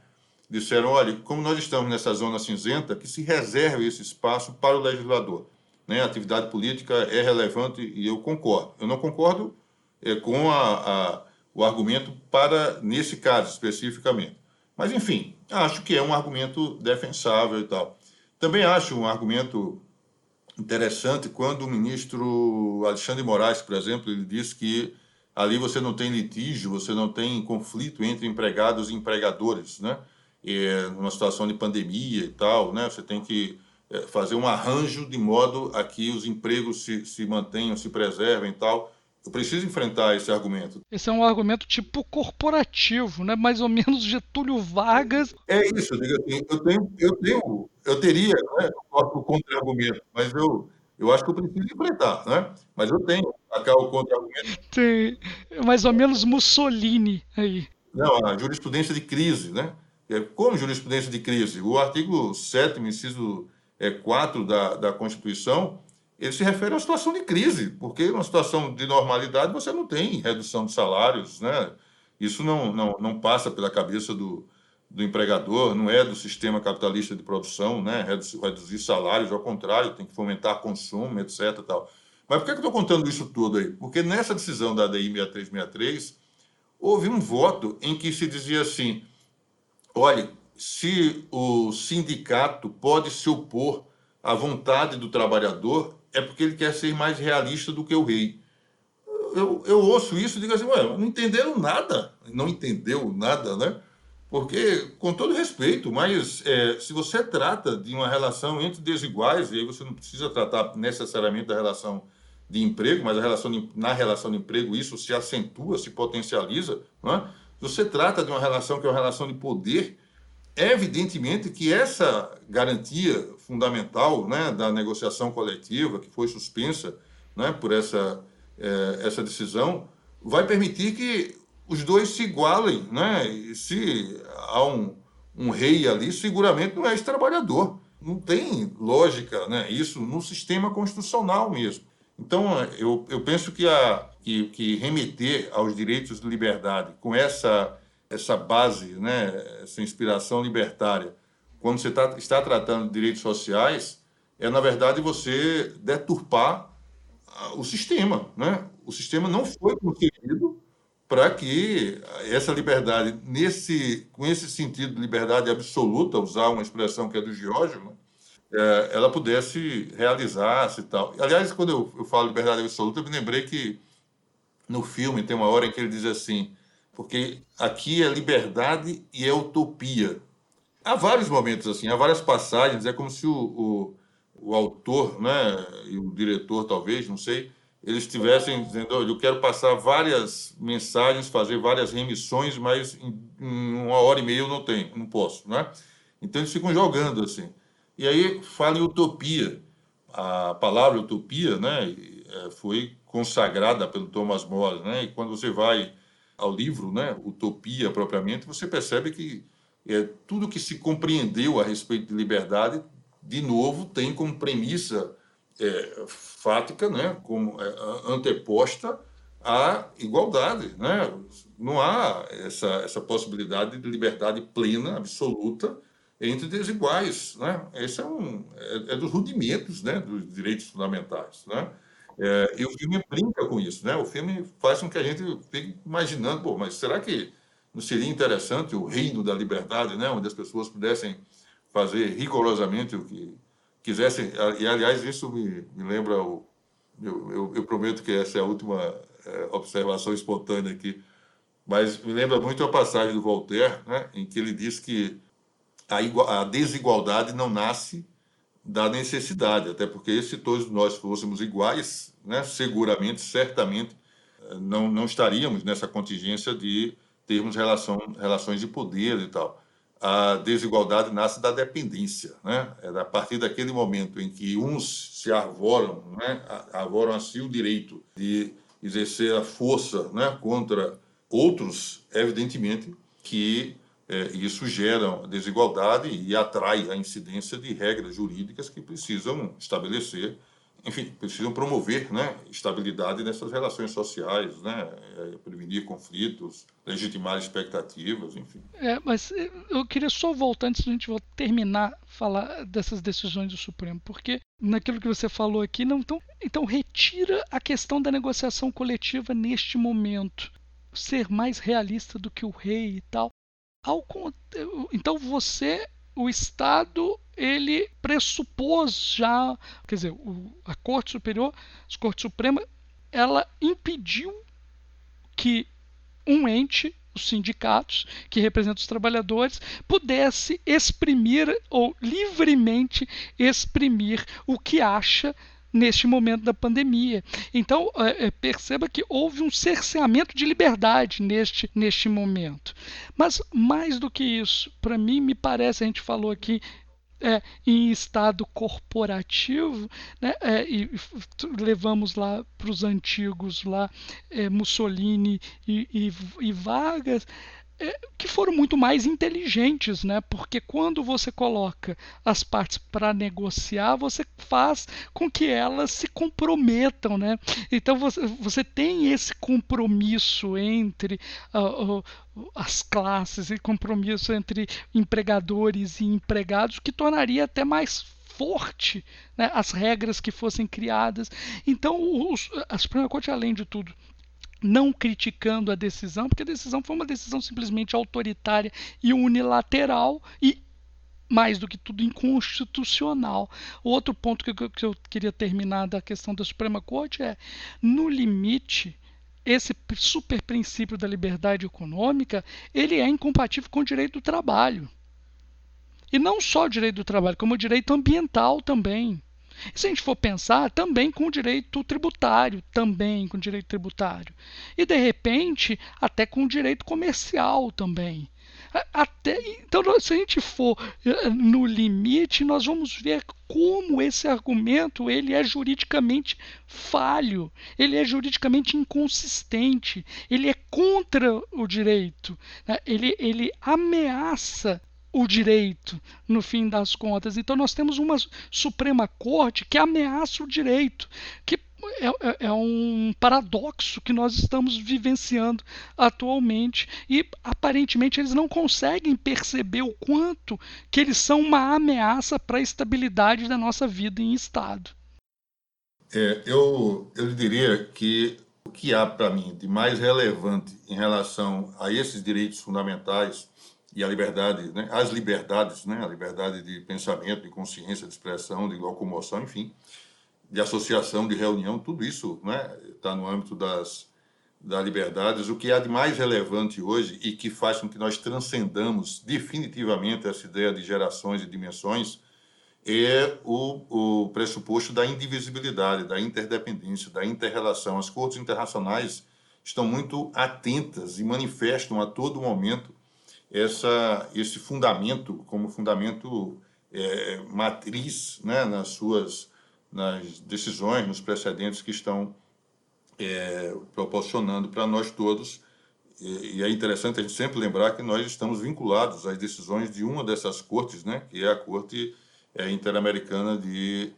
disseram, olha, como nós estamos nessa zona cinzenta, que se reserve esse espaço para o legislador. Né? A atividade política é relevante e eu concordo. Eu não concordo é, com a, a, o argumento para, nesse caso especificamente. Mas, enfim, acho que é um argumento defensável e tal. Também acho um argumento interessante quando o ministro Alexandre Moraes, por exemplo, ele disse que ali você não tem litígio, você não tem conflito entre empregados e empregadores, né? E, numa situação de pandemia e tal, né? Você tem que é, fazer um arranjo de modo a que os empregos se, se mantenham, se preservem e tal. Eu preciso enfrentar esse argumento. Esse é um argumento tipo corporativo, né? Mais ou menos Getúlio Vargas. É isso, eu digo assim, eu tenho, eu tenho, eu teria né, o contra-argumento, mas eu, eu acho que eu preciso enfrentar, né? Mas eu tenho acá o contra-argumento. Tem mais ou menos Mussolini aí. Não, a jurisprudência de crise, né? É, como jurisprudência de crise? O artigo 7 inciso 4 é, da, da Constituição, ele se refere a uma situação de crise, porque numa situação de normalidade você não tem redução de salários, né? Isso não, não, não passa pela cabeça do, do empregador, não é do sistema capitalista de produção, né? Reduzir, reduzir salários, ao contrário, tem que fomentar consumo, etc. Tal. Mas por que, eu estou contando isso tudo aí? Porque nessa decisão da ADI 6363, houve um voto em que se dizia assim: olha, se o sindicato pode se opor à vontade do trabalhador, é porque ele quer ser mais realista do que o rei. Eu, eu ouço isso e digo assim, não entenderam nada. Não entendeu nada, né? Porque, com todo respeito, mas é, se você trata de uma relação entre desiguais, e aí você não precisa tratar necessariamente da relação de emprego, mas a relação de, na relação de emprego isso se acentua, se potencializa, não é? você trata de uma relação que é uma relação de poder, evidentemente que essa garantia fundamental né, da negociação coletiva, que foi suspensa né, por essa, é, essa decisão, vai permitir que os dois se igualem. Né? Se há um, um rei ali, seguramente não é esse trabalhador. Não tem lógica né, isso no sistema constitucional mesmo. Então, eu, eu penso que, a, que, que remeter aos direitos de liberdade com essa essa base, né, essa inspiração libertária, quando você tá, está tratando de direitos sociais, é, na verdade, você deturpar ah, o sistema. Né? O sistema não foi concebido para que essa liberdade, nesse, com esse sentido de liberdade absoluta, usar uma expressão que é do Giorgio, é, ela pudesse realizar-se e tal. Aliás, quando eu, eu falo liberdade absoluta, eu me lembrei que no filme tem uma hora em que ele diz assim: porque aqui é liberdade e é utopia. Há vários momentos assim, há várias passagens, é como se o, o, o autor, né, e o diretor talvez, não sei, eles estivessem dizendo, eu quero passar várias mensagens, fazer várias remissões, mas em, uma hora e meia eu não tenho, não posso, né? Então eles ficam jogando assim. E aí fala em utopia. A palavra utopia, né, é, foi consagrada pelo Thomas More, né? E quando você vai ao livro, né, Utopia propriamente, você percebe que é, tudo que se compreendeu a respeito de liberdade, de novo, tem como premissa é, fática, né, como é, anteposta à igualdade. Né? Não há essa, essa possibilidade de liberdade plena, absoluta, entre desiguais. Né? Esse é, um, é, é dos rudimentos né, dos direitos fundamentais. Né? É, e o filme brinca com isso, né? O filme faz com que a gente fique imaginando, pô, mas será que não seria interessante o reino da liberdade, né? Onde as pessoas pudessem fazer rigorosamente o que quisessem. E, aliás, isso me, me lembra o... Eu, eu, eu, prometo que essa é a última é, observação espontânea aqui, mas me lembra muito a passagem do Voltaire, né, em que ele diz que a, a desigualdade não nasce da necessidade, até porque se todos nós fôssemos iguais, né, seguramente, certamente, não, não estaríamos nessa contingência de termos relação, relações de poder e tal. A desigualdade nasce da dependência. Né? É a partir daquele momento em que uns se arvoram, né, arvoram assim o direito de exercer a força né, contra outros, evidentemente que é, isso gera desigualdade e atrai a incidência de regras jurídicas que precisam estabelecer enfim, precisam promover né, estabilidade nessas relações sociais, né, é, prevenir conflitos, legitimar expectativas, enfim. É, mas é, eu queria só voltar antes de a gente terminar falar dessas decisões do Supremo, porque naquilo que você falou aqui, não então, então retira a questão da negociação coletiva neste momento, ser mais realista do que o rei e tal. Ao, então você, o Estado ele pressupôs já, quer dizer, o, a Corte Superior, a Corte Suprema, ela impediu que um ente, os sindicatos, que representam os trabalhadores, pudesse exprimir ou livremente exprimir o que acha neste momento da pandemia. Então, é, é, perceba que houve um cerceamento de liberdade neste, neste momento. Mas, mais do que isso, para mim, me parece, a gente falou aqui é, em estado corporativo, né, é, e levamos lá para os antigos lá é, Mussolini e, e, e Vargas, que foram muito mais inteligentes, né? Porque quando você coloca as partes para negociar, você faz com que elas se comprometam, né? Então você, você tem esse compromisso entre uh, uh, as classes e compromisso entre empregadores e empregados que tornaria até mais forte né, as regras que fossem criadas. Então, os, a Suprema Corte, além de tudo, não criticando a decisão, porque a decisão foi uma decisão simplesmente autoritária e unilateral e mais do que tudo inconstitucional. Outro ponto que eu, que eu queria terminar da questão da Suprema Corte é, no limite, esse super princípio da liberdade econômica, ele é incompatível com o direito do trabalho. E não só o direito do trabalho, como o direito ambiental também. E se a gente for pensar, também com o direito tributário, também com o direito tributário. E de repente, até com o direito comercial também. Até, então, se a gente for eh, no limite, nós vamos ver como esse argumento ele é juridicamente falho, ele é juridicamente inconsistente, ele é contra o direito, né? ele, ele ameaça o direito, no fim das contas. Então nós temos uma Suprema Corte que ameaça o direito, que é, é, é, um paradoxo que nós estamos vivenciando atualmente e aparentemente eles não conseguem perceber o quanto que eles são uma ameaça para a estabilidade da nossa vida em Estado. É, eu, eu diria que o que há para mim de mais relevante em relação a esses direitos fundamentais e a liberdade, né, as liberdades, né, a liberdade de pensamento, de consciência, de expressão, de locomoção, enfim, de associação, de reunião, tudo isso está né, no âmbito das, das liberdades. O que há de mais relevante hoje e que faz com que nós transcendamos definitivamente essa ideia de gerações e dimensões é o, o pressuposto da indivisibilidade, da interdependência, da interrelação. As cortes internacionais estão muito atentas e manifestam a todo momento essa, esse fundamento como fundamento é, matriz né, nas suas nas decisões, nos precedentes que estão é, proporcionando para nós todos. E, e, é interessante a gente sempre lembrar que nós estamos vinculados às decisões de uma dessas cortes, né, que é a Corte é, Interamericana de,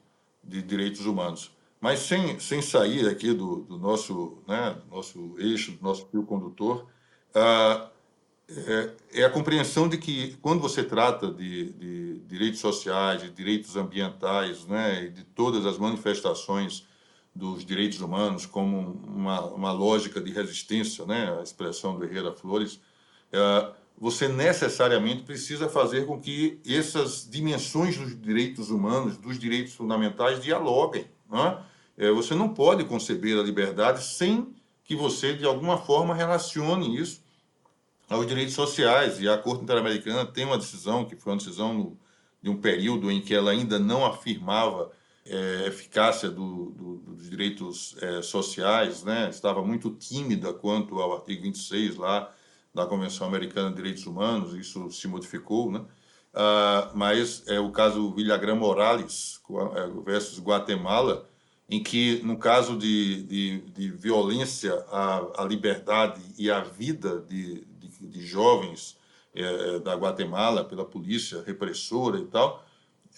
de Direitos Humanos. Mas sem, sem sair aqui do, do nosso, né, nosso eixo, do nosso fio condutor, ah, é, é, a compreensão de que quando você trata de, de, direitos sociais, de direitos ambientais, né, e de todas as manifestações dos direitos humanos como uma, uma lógica de resistência, né, a expressão do Herrera Flores, é, você necessariamente precisa fazer com que essas dimensões dos direitos humanos, dos direitos fundamentais, dialoguem. Né? É, você não pode conceber a liberdade sem que você, de alguma forma, relacione isso aos direitos sociais. E a Corte Interamericana tem uma decisão, que foi uma decisão no, de um período em que ela ainda não afirmava é, eficácia do, do, dos direitos é, sociais, né? estava muito tímida quanto ao artigo 26 lá da Convenção Americana de Direitos Humanos, isso se modificou, né? Ah, mas é o caso Villagrán Morales é, versus Guatemala, em que, no caso de, de, de violência à, à, liberdade e à vida de, de, jovens é, da Guatemala pela polícia repressora e tal,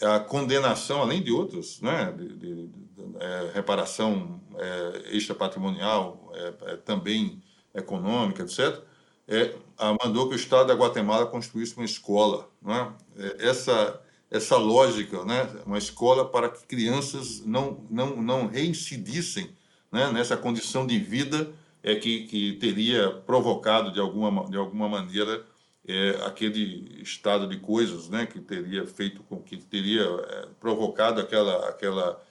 a condenação, além de outros, né, de, de, de é, reparação é, extrapatrimonial, é, é também econômica, etc., é, mandou que o Estado da Guatemala construísse uma escola. Né? Essa, essa lógica, né? uma escola para que crianças não, não, não reincidissem né? nessa condição de vida é que, que teria provocado, de alguma, de alguma maneira, é, aquele estado de coisas né, que teria feito com que teria é, provocado aquela, aquela,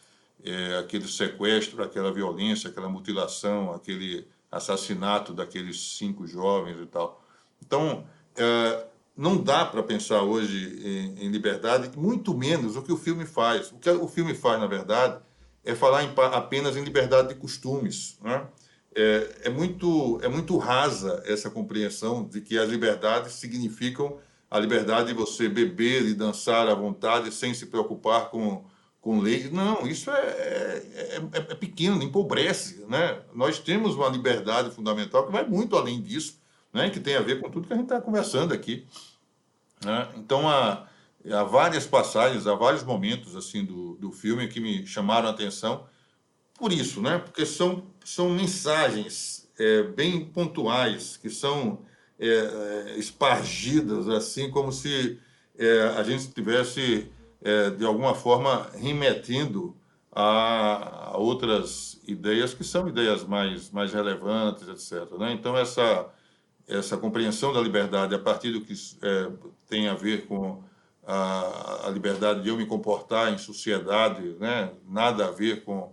é, aquele sequestro, aquela violência, aquela mutilação, aquele assassinato daqueles cinco jovens e tal. Então, é, não dá para pensar hoje em, em, liberdade, muito menos o que o filme faz. O que o filme faz, na verdade, é falar em, apenas em liberdade de costumes. Né? É, é, muito, é muito rasa essa compreensão de que as liberdades significam a liberdade de você beber e dançar à vontade sem se preocupar com, com leis. Não, isso é, é, é, é pequeno, empobrece. Né? Nós temos uma liberdade fundamental que vai muito além disso, né? que tem a ver com tudo que a gente está conversando aqui. Né? Então, há, há várias passagens, há vários momentos assim do, do filme que me chamaram a atenção por isso, né? porque são, são mensagens é, bem pontuais, que são é, é, espargidas, assim como se é, a gente estivesse, é, de alguma forma, remetendo a, a, outras ideias que são ideias mais, mais relevantes, etc. Né? Então, essa, essa compreensão da liberdade a partir do que tem a ver com a, a liberdade de eu me comportar em sociedade, né? nada a ver com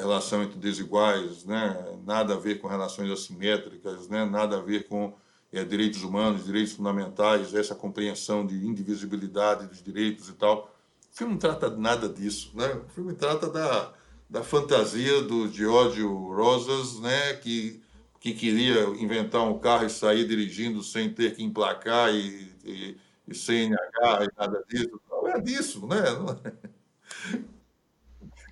relação entre desiguais, né? nada a ver com relações assimétricas, né? nada a ver com é, direitos humanos, direitos fundamentais, essa compreensão de indivisibilidade dos direitos e tal. O filme não trata nada disso. Né? O filme trata da, da fantasia do Giorgio Rosas, né? que, que queria inventar um carro e sair dirigindo sem ter que emplacar e, e, e sem NH e nada disso. Não é disso, né? Não é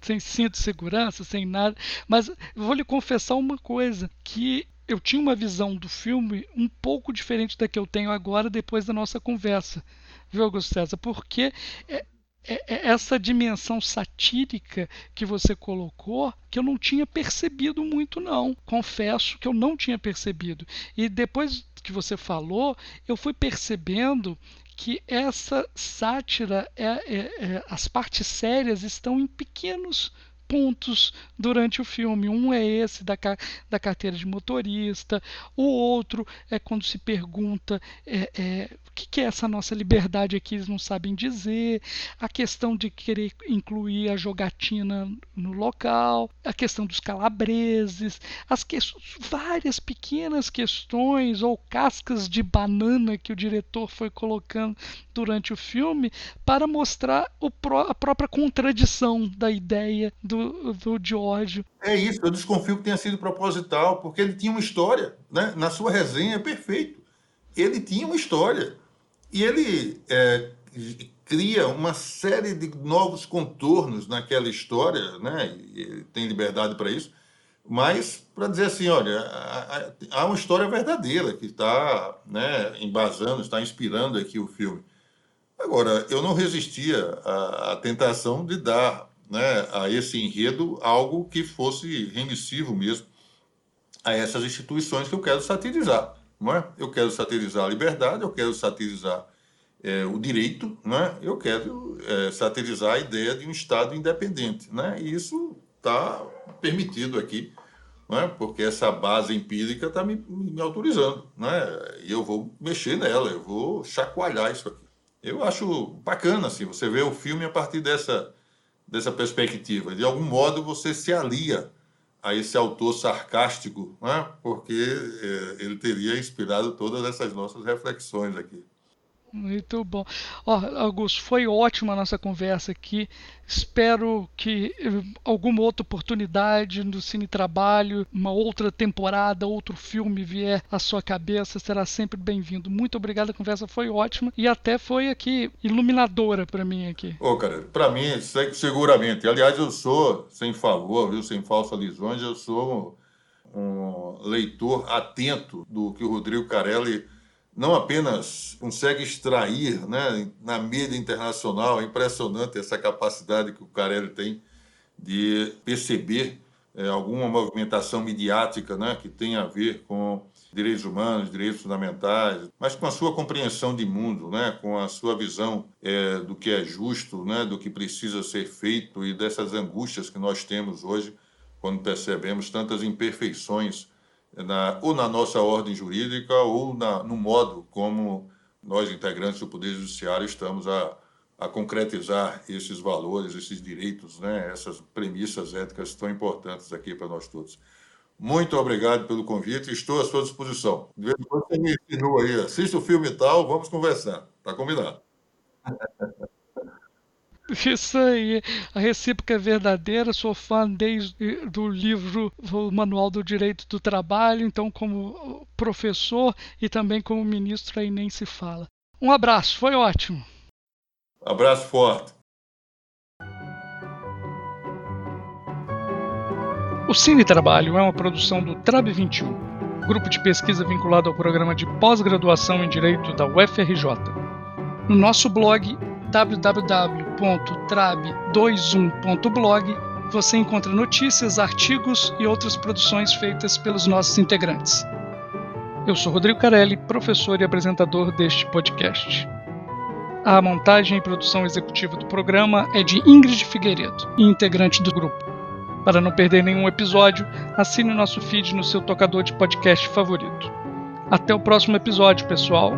sem cinto de segurança, sem nada. Mas vou lhe confessar uma coisa, que eu tinha uma visão do filme um pouco diferente da que eu tenho agora depois da nossa conversa, viu, Augusto César? Porque é, é, é essa dimensão satírica que você colocou que eu não tinha percebido muito não confesso que eu não tinha percebido e depois que você falou eu fui percebendo que essa sátira, é, é, é, as partes sérias estão em pequenos pontos durante o filme. Um é esse da, da carteira de motorista, o outro é quando se pergunta é, é, que, que, é essa nossa liberdade aqui, eles não sabem dizer, a questão de querer incluir a jogatina no local, a questão dos calabreses, as várias pequenas questões ou cascas de banana que o diretor foi colocando durante o filme para mostrar o, a própria contradição da ideia do, do Giorgio. É isso, eu desconfio que tenha sido proposital, porque ele tinha uma história, né? na sua resenha é perfeito. Ele tinha uma história. E ele é, cria uma série de novos contornos naquela história, né? E tem liberdade para isso, mas para dizer assim, olha, há uma história verdadeira que está né, embasando, está inspirando aqui o filme. Agora, eu não resistia à, à tentação de dar né, a esse enredo algo que fosse remissivo mesmo a essas instituições que eu quero satirizar. Não é? Eu quero satirizar a liberdade, eu quero satirizar é, o direito, né? eu quero é, satirizar a ideia de um Estado independente. Né? E isso está permitido aqui, né? porque essa base empírica está me, me, autorizando. Né? E eu vou mexer nela, eu vou chacoalhar isso aqui. Eu acho bacana assim, você vê o filme a partir dessa, dessa perspectiva. De algum modo você se alia a esse autor sarcástico, né? porque é, ele teria inspirado todas essas nossas reflexões aqui. Muito bom. Ó, Augusto, foi ótima a nossa conversa aqui. Espero que eh, alguma outra oportunidade no Cine Trabalho, uma outra temporada, outro filme vier à sua cabeça, será sempre bem-vindo. Muito obrigado, a conversa foi ótima e até foi aqui iluminadora para mim aqui. Ô, cara, para mim seguramente. Aliás, eu sou sem favor, viu, sem falsa lisões, eu sou um leitor atento do que o Rodrigo Carelli não apenas consegue extrair né, na mídia internacional, é impressionante essa capacidade que o Carelli tem de perceber é, alguma movimentação midiática né, que tem a ver com direitos humanos, direitos fundamentais, mas com a sua compreensão de mundo, né, com a sua visão é, do que é justo, né, do que precisa ser feito e dessas angústias que nós temos hoje quando percebemos tantas imperfeições na, ou na nossa ordem jurídica ou na, no modo como nós, integrantes do Poder Judiciário, estamos a, a concretizar esses valores, esses direitos, né, essas premissas éticas tão importantes aqui para nós todos. Muito obrigado pelo convite, estou à sua disposição. De vez em quando você me ensinou aí, assista o filme e tal, vamos conversar. Está combinado. Isso aí, a recíproca é verdadeira. Sou fã desde do livro o Manual do Direito do Trabalho, então como professor e também como ministro aí nem se fala. Um abraço, foi ótimo. Abraço forte. O Cine Trabalho é uma produção do Trab 21, grupo de pesquisa vinculado ao programa de pós-graduação em Direito da UFRJ. No nosso blog www.trab21.blog você encontra notícias, artigos e outras produções feitas pelos nossos integrantes. Eu sou Rodrigo Carelli, professor e apresentador deste podcast. A montagem e produção executiva do programa é de Ingrid Figueiredo, integrante do grupo. Para não perder nenhum episódio, assine o nosso feed no seu tocador de podcast favorito. Até o próximo episódio, pessoal!